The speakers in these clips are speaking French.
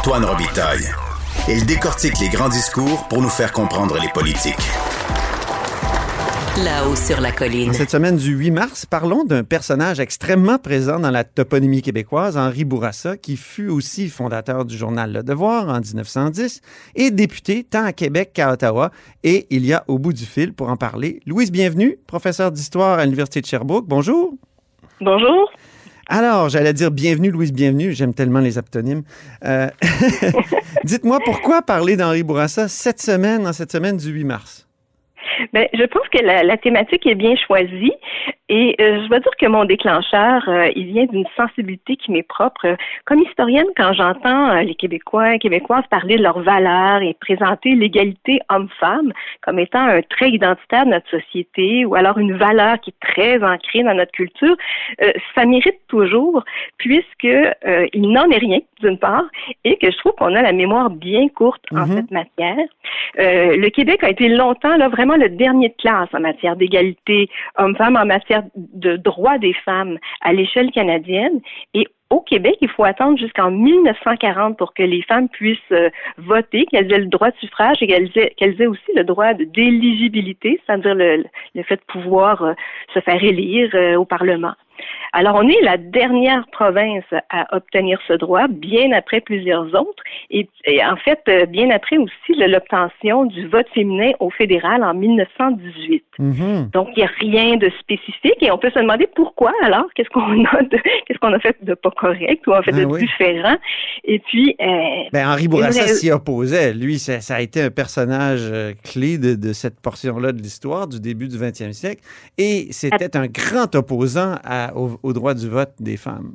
Antoine Robitaille. Il décortique les grands discours pour nous faire comprendre les politiques. Là-haut sur la colline. Cette semaine du 8 mars, parlons d'un personnage extrêmement présent dans la toponymie québécoise, Henri Bourassa, qui fut aussi fondateur du journal Le Devoir en 1910 et député tant à Québec qu'à Ottawa. Et il y a au bout du fil pour en parler Louise Bienvenue, professeure d'histoire à l'Université de Sherbrooke. Bonjour. Bonjour. Alors, j'allais dire bienvenue, Louise, bienvenue. J'aime tellement les aptonymes. Euh, Dites-moi pourquoi parler d'Henri Bourassa cette semaine, en cette semaine du 8 mars? Ben, je pense que la, la, thématique est bien choisie et euh, je dois dire que mon déclencheur, euh, il vient d'une sensibilité qui m'est propre. Comme historienne, quand j'entends euh, les Québécois et Québécoises parler de leurs valeurs et présenter l'égalité homme-femme comme étant un trait identitaire de notre société ou alors une valeur qui est très ancrée dans notre culture, ça mérite toujours puisque il n'en est rien d'une part et que je trouve qu'on a la mémoire bien courte en mm-hmm. cette matière. le Québec a été longtemps là vraiment le dernier de classe en matière d'égalité homme-femme, en matière de droits des femmes à l'échelle canadienne. Et au Québec, il faut attendre jusqu'en 1940 pour que les femmes puissent euh, voter, qu'elles aient le droit de suffrage et qu'elles aient, aussi le droit d'éligibilité, c'est-à-dire le, fait de pouvoir euh, se faire élire euh, au Parlement. Alors, on est la dernière province à obtenir ce droit, bien après plusieurs autres, et, en fait, euh, bien après aussi l'obtention du vote féminin au fédéral en 1918. Mm-hmm. Donc, il n'y a rien de spécifique, et on peut se demander pourquoi alors, qu'est-ce qu'on a de, qu'est-ce qu'on a fait de pas correct ou en fait de ah différent. Et puis, euh, ben, Henri Bourassa s'y opposait. Lui, ça, a été un personnage euh, clé de, cette portion-là de l'histoire du début du 20e siècle, et c'était un grand opposant à, au, droit du vote des femmes.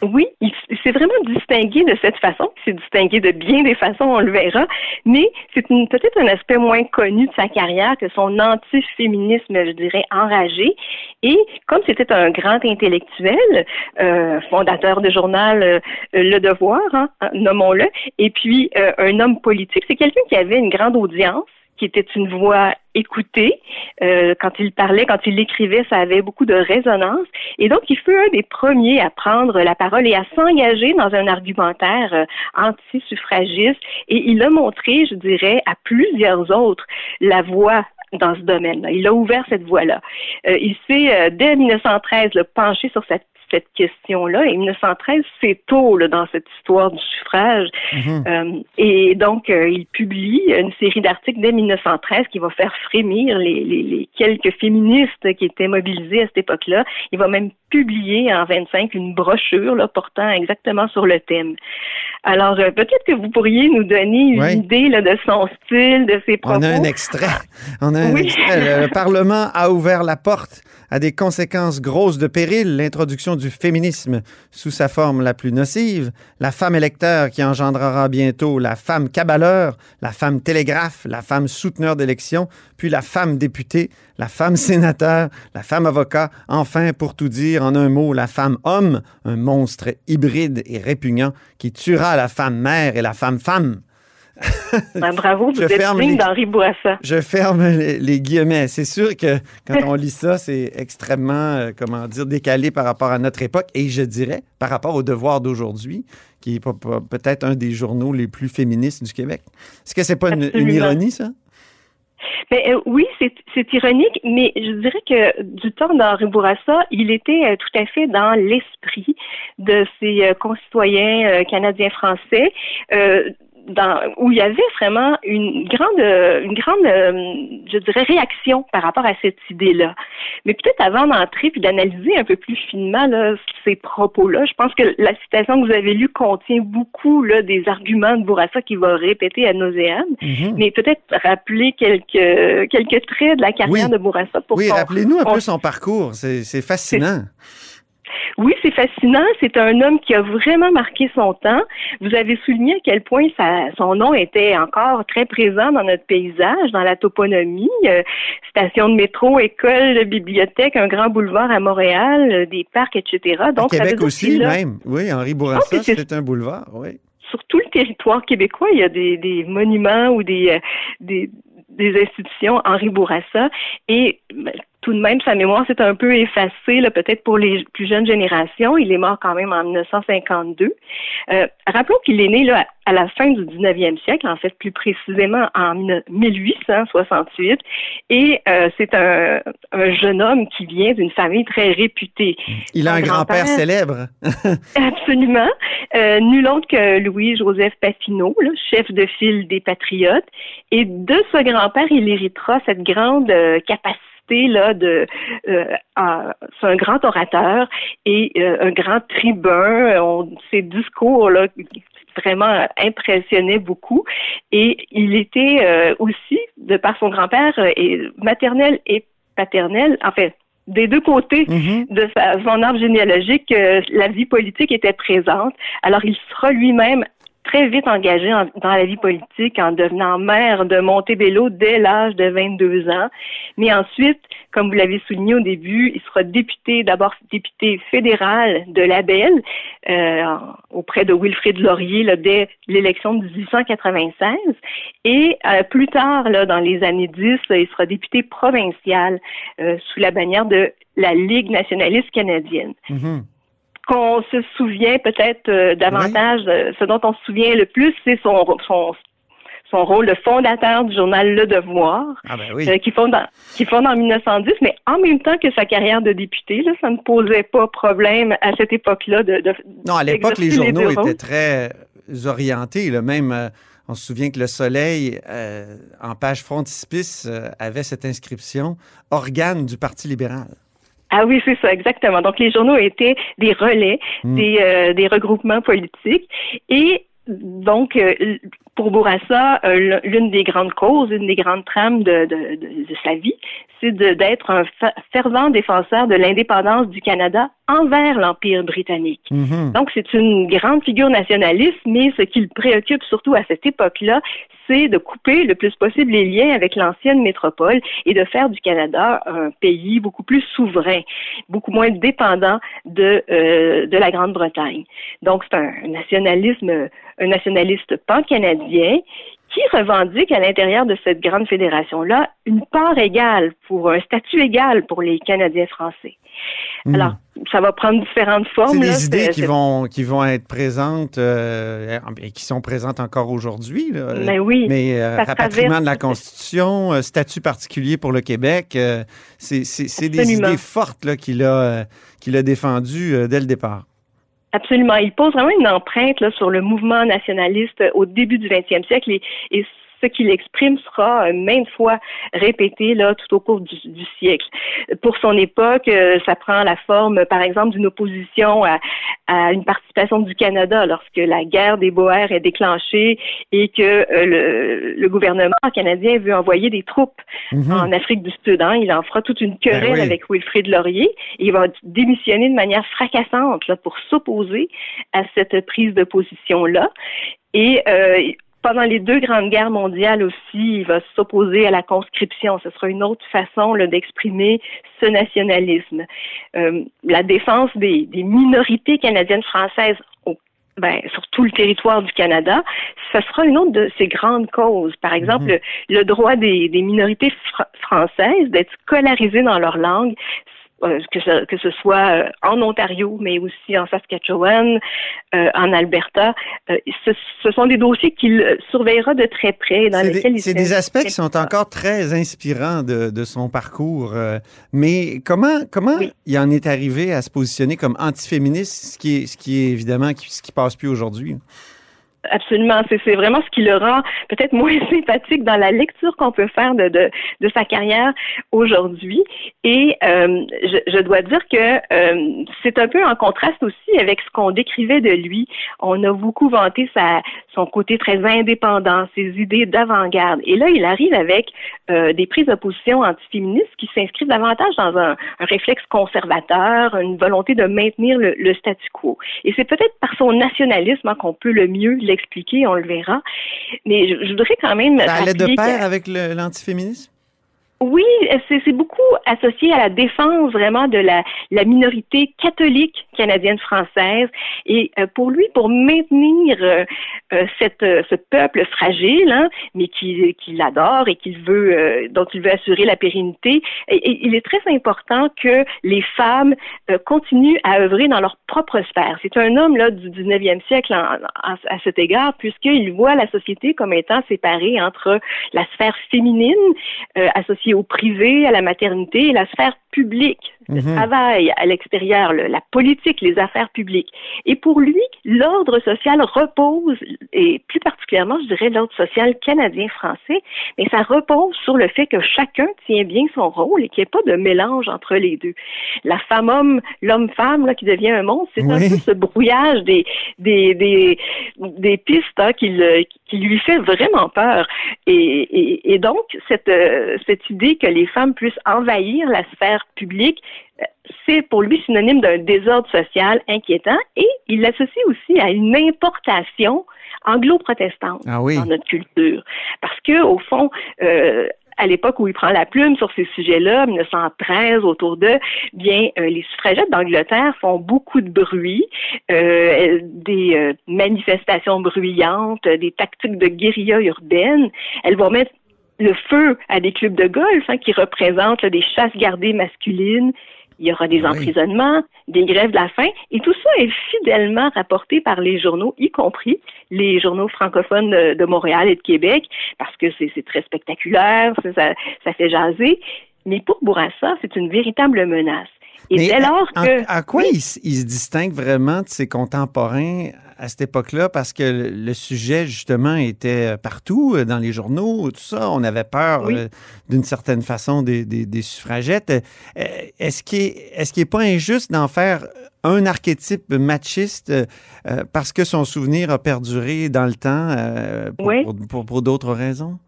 Oui, il s'est vraiment distingué de cette façon. Il s'est distingué de bien des façons, on le verra. Mais c'est peut-être un aspect moins connu de sa carrière que son antiféminisme, je dirais, enragé. Et comme c'était un grand intellectuel, euh, fondateur de journal euh, Le Devoir, hein, nommons-le, et puis euh, un homme politique, c'est quelqu'un qui avait une grande audience qui était une voix écoutée. Euh, quand il parlait, quand il l'écrivait, ça avait beaucoup de résonance. Et donc, il fut un des premiers à prendre la parole et à s'engager dans un argumentaire euh, anti-suffragiste. Et il a montré, je dirais, à plusieurs autres la voie dans ce domaine. -là. Il a ouvert cette voie-là. Euh, il s'est, dès 1913, penché sur cette cette question-là. Et 1913, c'est tôt là, dans cette histoire du suffrage. Mhm. Euh, et donc, euh, il publie une série d'articles dès 1913 qui va faire frémir les, les, les, quelques féministes qui étaient mobilisés à cette époque-là. Il va même publier en 25 une brochure là, portant exactement sur le thème. Alors, euh, peut-être que vous pourriez nous donner une idée là, de son style, de ses propos. On a un extrait. On a un extrait. Le Parlement a ouvert la porte à des conséquences grosses de péril, l'introduction du féminisme sous sa forme la plus nocive, la femme électeur qui engendrera bientôt la femme cabaleur, la femme télégraphe, la femme souteneur d'élection, puis la femme députée, la femme sénateur, la femme avocat, enfin, pour tout dire en un mot, la femme homme, un monstre hybride et répugnant qui tuera la femme mère et la femme femme. Ben, bravo, vous êtes digne d'Henri Bourassa. Je ferme les, guillemets. C'est sûr que quand on lit ça, c'est extrêmement, euh, comment dire, décalé par rapport à notre époque et je dirais par rapport au devoir d'aujourd'hui, qui est peut-être un des journaux les plus féministes du Québec. Est-ce que c'est pas une, ironie, ça? Ben, euh, oui, c'est ironique, mais je dirais que du temps d'Henri Bourassa, il était euh, tout à fait dans l'esprit de ses concitoyens canadiens-français où il y avait vraiment une grande, une grande, euh, je dirais, réaction par rapport à cette idée-là. Mais peut-être avant d'entrer puis d'analyser un peu plus finement ces propos-là, je pense que la citation que vous avez lue contient beaucoup là, des arguments de Bourassa qu'il va répéter à nauséam, mm mais peut-être rappeler quelques, quelques traits de la carrière de Bourassa pour Oui, rappelez-nous un peu son parcours. C'est fascinant. Oui, c'est fascinant. C'est un homme qui a vraiment marqué son temps. Vous avez souligné à quel point son nom était encore très présent dans notre paysage, dans la toponymie. Euh, station de métro, école, bibliothèque, un grand boulevard à Montréal, euh, des parcs, etc. Donc, à Québec aussi, même. Oui, Henri Bourassa, c'est un boulevard, oui. Sur tout le territoire québécois, il y a des, monuments ou des, euh, des, des institutions Henri Bourassa et ben, tout de même, sa mémoire s'est un peu effacée, peut-être pour les plus jeunes générations. Il est mort quand même en 1952. Euh, rappelons qu'il est né là, à la fin du 19e siècle, en fait plus précisément en 1868, et euh, c'est un, jeune homme qui vient d'une famille très réputée. Il a un grand-père célèbre. absolument. Euh, nul autre que Louis-Joseph Papineau, chef de file des Patriotes. Et de ce grand-père, il héritera cette grande euh, là de euh, c'est un grand orateur et euh, un grand tribun. On, ses discours là vraiment impressionnaient beaucoup et il était aussi de par son grand-père et maternel et paternel en fait des deux côtés mm-hmm. de sa, son arbre généalogique, la vie politique était présente. Alors, il sera lui-même très vite engagé dans la vie politique en devenant maire de Montebello dès l'âge de 22 ans. Mais ensuite, comme vous l'avez souligné au début, il sera député, d'abord député fédéral de la Belle euh, auprès de Wilfrid Laurier là, dès l'élection de 1896. Et euh, plus tard, là, dans les années 10, il sera député provincial euh, sous la bannière de la Ligue nationaliste canadienne. Mm-hmm qu'on se souvient peut-être euh, davantage, euh, ce dont on se souvient le plus, c'est son, son, son rôle de fondateur du journal Le Devoir, ah ben oui. euh, qui, fonde en, qui fonde en 1910, mais en même temps que sa carrière de député, là, ça ne posait pas problème à cette époque-là. De, de, non, à l'époque, les journaux étaient très orientés. Là, même, euh, on se souvient que Le Soleil, en page frontispice, avait cette inscription « Organe du Parti libéral ». Ah oui, c'est ça, exactement. Donc les journaux étaient des relais, hmm. des, euh, des regroupements politiques et donc, euh, pour Bourassa, euh, l'une des grandes causes, une des grandes trames de, de, de, sa vie, c'est d'être un fervent défenseur de l'indépendance du Canada envers l'Empire britannique. Mm-hmm. Donc, c'est une grande figure nationaliste, mais ce qui le préoccupe surtout à cette époque-là, de couper le plus possible les liens avec l'ancienne métropole et de faire du Canada un pays beaucoup plus souverain, beaucoup moins dépendant de, euh, de la Grande-Bretagne. Donc, c'est un nationalisme, un nationaliste pan-canadien qui revendique à l'intérieur de cette grande fédération-là une part égale pour un statut égal pour les Canadiens français? Hmm. Alors, ça va prendre différentes formes. C'est des idées qui vont, qui vont être présentes euh, et qui sont présentes encore aujourd'hui. Mais ben oui. Mais euh, rapatriement de la Constitution, euh, statut particulier pour le Québec, c'est des idées fortes qu'il a, qu'il a défendues dès le départ. Absolument. Il pose vraiment une empreinte là, sur le mouvement nationaliste au début du 20e siècle ce qu'il exprime sera euh, maintes fois répété là tout au cours du, siècle. Pour son époque, euh, ça prend la forme, par exemple, d'une opposition à, une participation du Canada lorsque la guerre des Boers est déclenchée et que euh, le, gouvernement canadien veut envoyer des troupes mhm. en Afrique du Sud. Hein. Il en fera toute une querelle ben avec Wilfrid Laurier et il va démissionner de manière fracassante là, pour s'opposer à cette prise de position là. Et pendant les deux grandes guerres mondiales aussi, il va s'opposer à la conscription. Ce sera une autre façon d'exprimer ce nationalisme. Euh, la défense des, minorités canadiennes françaises ben, sur tout le territoire du Canada, ce sera une autre de ces grandes causes. Par exemple, mhm. le, droit des, minorités françaises d'être scolarisées dans leur langue, que, ce, que ce soit euh, en Ontario, mais aussi en Saskatchewan, euh, en Alberta. Ce, ce, sont des dossiers qu'il surveillera de très près. Dans lesquels C'est des aspects qui sont encore très inspirants de, de son parcours. mais comment, comment il en est arrivé à se positionner comme antiféministe, ce qui est, ce qui est évidemment ce qui passe plus aujourd'hui? Absolument, c'est vraiment ce qui le rend peut-être moins sympathique dans la lecture qu'on peut faire de, de, sa carrière aujourd'hui. Et euh, je, dois dire que euh, c'est un peu en contraste aussi avec ce qu'on décrivait de lui. On a beaucoup vanté sa, son côté très indépendant, ses idées d'avant-garde. Et là, il arrive avec euh, des prises de position antiféministes qui s'inscrivent davantage dans un, réflexe conservateur, une volonté de maintenir le, statu quo. Et c'est peut-être par son nationalisme hein, qu'on peut le mieux on le verra. Mais je, voudrais quand même. Ça allait de pair avec l'antiféminisme? Oui, c'est beaucoup associé à la défense vraiment de la, la minorité catholique canadienne-française. Et euh, pour lui, pour maintenir euh, euh, cette, ce peuple fragile, hein, mais qu'il qui l'adore et qu'il veut, dont il veut assurer la pérennité, il est très important que les femmes continuent à œuvrer dans leur propre sphère. C'est un homme là du 19e siècle à cet égard, puisqu'il voit la société comme étant séparée entre la sphère féminine associée au privé, à la maternité et la sphère publique, le mhm. travail à l'extérieur, la politique, les affaires publiques. Et pour lui, l'ordre social repose, et plus particulièrement, je dirais, l'ordre social canadien-français, mais ça repose sur le fait que chacun tient bien son rôle et qu'il n'y ait pas de mélange entre les deux. La femme-homme, l'homme-femme, qui devient un monstre, c'est un peu ce brouillage des, des, des, des pistes hein, qui, qui, lui fait vraiment peur. Et, et, donc, cette, euh, cette idée que les femmes puissent envahir la sphère publique, euh, c'est pour lui synonyme d'un désordre social inquiétant et il l'associe aussi à une importation anglo-protestante ah dans notre culture. Parce que, au fond, euh, à l'époque où il prend la plume sur ces sujets-là, 1913 autour d'eux, bien euh, les suffragettes d'Angleterre font beaucoup de bruit, des manifestations bruyantes, des tactiques de guérilla urbaine. Elles vont mettre le feu à des clubs de golf hein, qui représentent des chasses gardées masculines. Il y aura des emprisonnements, des grèves de la faim, et tout ça est fidèlement rapporté par les journaux, y compris les journaux francophones de, Montréal et de Québec, parce que c'est très spectaculaire, ça, ça fait jaser. Mais pour Bourassa, c'est une véritable menace. Et dès lors que. À, quoi il, se distingue vraiment de ses contemporains à cette époque-là? Parce que le sujet, justement, était partout, euh, dans les journaux, tout ça. On avait peur, euh, d'une certaine façon, des, suffragettes. Euh, est-ce qu'il n'est pas injuste d'en faire un archétype machiste parce que son souvenir a perduré dans le temps pour d'autres raisons?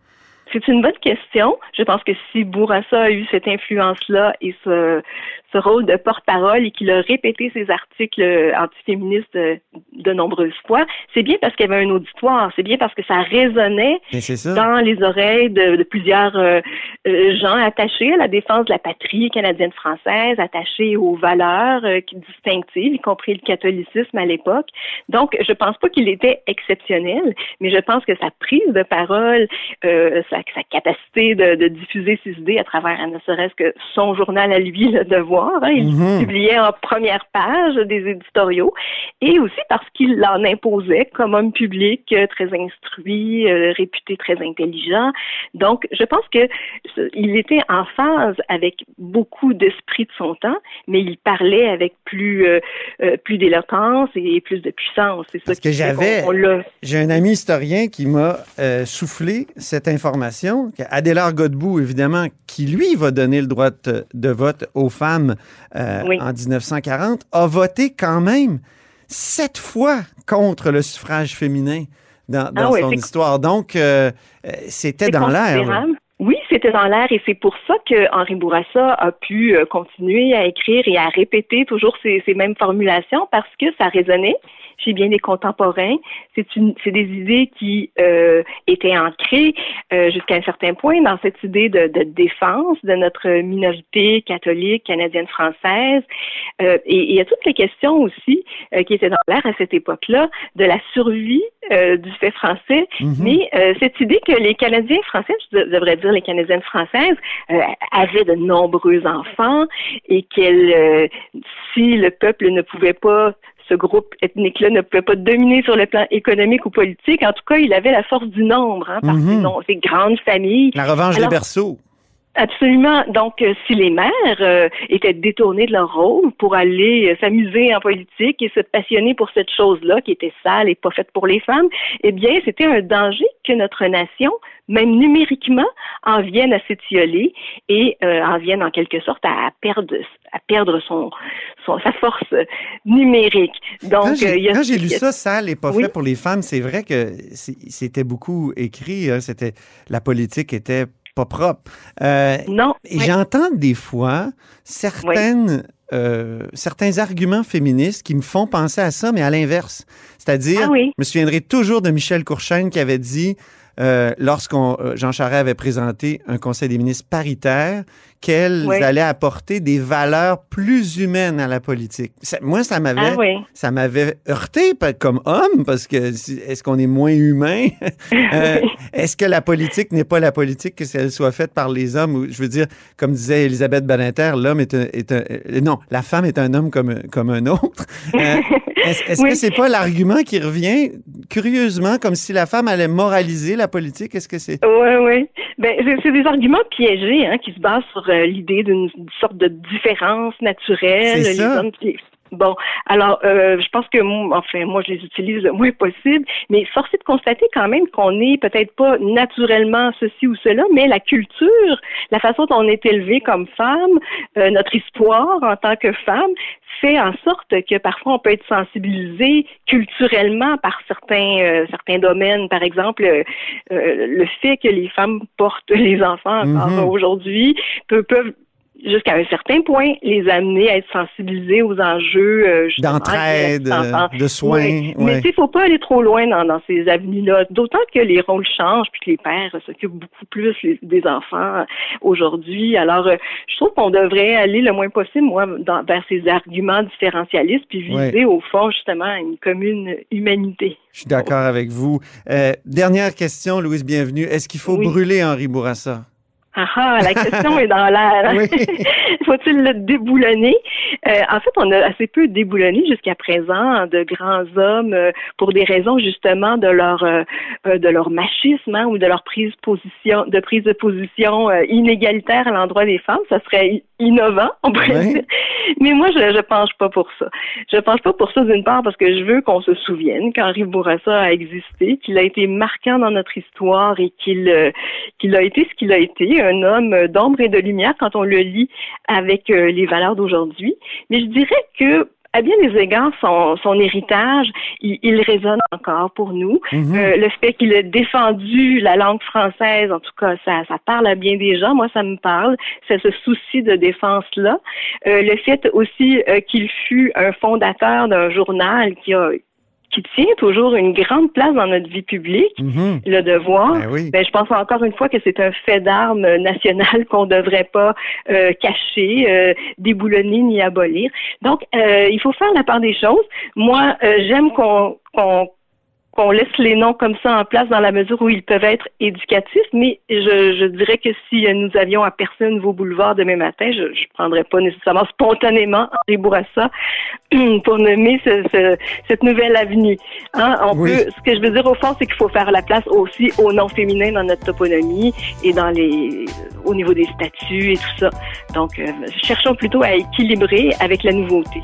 C'est une bonne question. Je pense que si Bourassa a eu cette influence-là et ce, ce rôle de porte-parole et qu'il a répété ses articles antiféministes de, nombreuses fois, c'est bien parce qu'il y avait un auditoire, c'est bien parce que ça résonnait dans les oreilles de, plusieurs euh, euh, gens attachés à la défense de la patrie canadienne-française, attachés aux valeurs euh, distinctives, y compris le catholicisme à l'époque. Donc, je pense pas qu'il était exceptionnel, mais je pense que sa prise de parole, sa, sa, capacité de, diffuser ses idées à travers ne serait-ce que son journal à lui, le devoir, Hein. Il mhm. publiait en première page des éditoriaux et aussi parce qu'il en imposait comme homme public euh, très instruit, euh, réputé très intelligent. Donc, je pense que il était en phase avec beaucoup d'esprit de son temps, mais il parlait avec plus euh, plus d'éloquence et plus de puissance. C'est parce que j'avais, j'ai un ami historien qui m'a soufflé cette information. Adélard Godbout, évidemment, qui lui va donner le droit de vote aux femmes euh, en 1940, a voté quand même sept fois contre le suffrage féminin dans, ah son histoire. Donc, euh, euh, c'était dans l'air. C'était dans l'air et c'est pour ça que Henri Bourassa a pu continuer à écrire et à répéter toujours ces, ces mêmes formulations parce que ça résonnait chez bien des contemporains. C'est une, c'est des idées qui euh, étaient ancrées euh, jusqu'à un certain point dans cette idée de, de, défense de notre minorité catholique canadienne française. Euh, et, il y a toutes les questions aussi euh, qui étaient dans l'air à cette époque-là de la survie euh, du fait français, mhm. mais cette idée que les Canadiens français, je devrais dire les Canadiennes françaises, avaient de nombreux enfants et qu'elles, si le peuple ne pouvait pas ce groupe ethnique-là ne pouvait pas dominer sur le plan économique ou politique. En tout cas, il avait la force du nombre, hein, par mm ses, grandes familles. La revanche des berceaux. Absolument. Donc, euh, si les mères euh, étaient détournées de leur rôle pour aller euh, s'amuser en politique et se passionner pour cette chose-là qui était sale et pas faite pour les femmes, eh bien, c'était un danger que notre nation, même numériquement, en vienne à s'étioler et en vienne en quelque sorte à perdre, à perdre son, sa force numérique. Donc, quand j'ai lu ça, sale et pas fait pour les femmes, c'est vrai que c'était beaucoup écrit. Hein, c'était la politique était pas propre. Euh, non. Et j'entends des fois certaines, euh, certains arguments féministes qui me font penser à ça, mais à l'inverse. C'est-à-dire, ah je me souviendrai toujours de Michel Courchaine qui avait dit euh, lorsqu'on euh, Jean Charest avait présenté un conseil des ministres paritaire qu'elles allaient apporter des valeurs plus humaines à la politique. moi, ça m'avait, ah ça m'avait heurté comme homme parce que est-ce qu'on est moins humain? Euh, Est-ce que la politique n'est pas la politique que si elle soit faite par les hommes Je veux dire, comme disait Elisabeth Badinter, l'homme est un, est un non, la femme est un homme comme comme un autre. est-ce, que c'est pas l'argument qui revient curieusement comme si la femme allait moraliser la politique? Est-ce que c'est Oui, oui. Ben, c'est des arguments piégés hein, qui se basent sur euh, l'idée d'une sorte de différence naturelle. Les hommes Bon, alors euh, je pense que enfin moi je les utilise le moins possible, mais force est de constater quand même qu'on n'est peut-être pas naturellement ceci ou cela, mais la culture, la façon dont on est élevé comme femme, euh, notre histoire en tant que femme, fait en sorte que parfois on peut être sensibilisé culturellement par certains euh, certains domaines. Par exemple, euh, euh, le fait que les femmes portent les enfants mm-hmm. aujourd'hui peut, peuvent jusqu'à un certain point, les amener à être sensibilisés aux enjeux euh, d'entraide, de soins. Mais il ne faut pas aller trop loin dans, ces avenues-là. D'autant que les rôles changent, puis que les pères s'occupent beaucoup plus des enfants aujourd'hui. Alors, euh, je trouve qu'on devrait aller le moins possible, moi, dans, vers ces arguments différentialistes, puis viser au fond justement une commune humanité. Je suis d'accord avec vous. Euh, dernière question, Louise, bienvenue. Est-ce qu'il faut brûler Henri Bourassa? Ah, ah la question est dans l'air. Faut-il le déboulonner? Euh, en fait, on a assez peu déboulonné jusqu'à présent de grands hommes euh, pour des raisons justement de leur euh, de leur machisme hein, ou de leur prise position de prise de position inégalitaire à l'endroit des femmes. Ça serait innovant, on pourrait dire. Mais moi, je ne pense pas pour ça. Je pense pas pour ça d'une part parce que je veux qu'on se souvienne qu'Henri Bourassa a existé, qu'il a été marquant dans notre histoire et qu'il qu'il a été ce qu'il a été, un homme d'ombre et de lumière quand on le lit avec les valeurs d'aujourd'hui. Mais je dirais que à bien des égards, son, son héritage, il, résonne encore pour nous. Mhm. Euh, le fait qu'il ait défendu la langue française, en tout cas, ça, ça parle à bien des gens. Moi, ça me parle. C'est ce souci de défense-là. Euh, le fait aussi euh, qu'il fut un fondateur d'un journal qui a qui tient toujours une grande place dans notre vie publique, mhm. le devoir. Ben, ben je pense encore une fois que c'est un fait d'armes national qu'on ne devrait pas euh, cacher, euh, déboulonner ni abolir. Donc, euh, il faut faire la part des choses. Moi, j'aime qu'on qu'on laisse les noms comme ça en place dans la mesure où ils peuvent être éducatifs, mais je, je dirais que si nous avions à percer un nouveau boulevard demain matin, je ne prendrais pas nécessairement spontanément Henri Bourassa pour nommer ce, cette nouvelle avenue. Hein? On peut, ce que je veux dire au fond, c'est qu'il faut faire la place aussi aux noms féminins dans notre toponymie et dans les, au niveau des statuts et tout ça. Donc, euh, cherchons plutôt à équilibrer avec la nouveauté.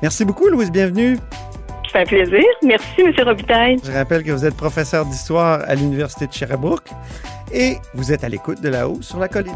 Merci beaucoup, Louise. Bienvenue plaisir. Merci, M. Robitaille. Je rappelle que vous êtes professeur d'histoire à l'Université de Sherbrooke et vous êtes à l'écoute de là-haut sur la colline.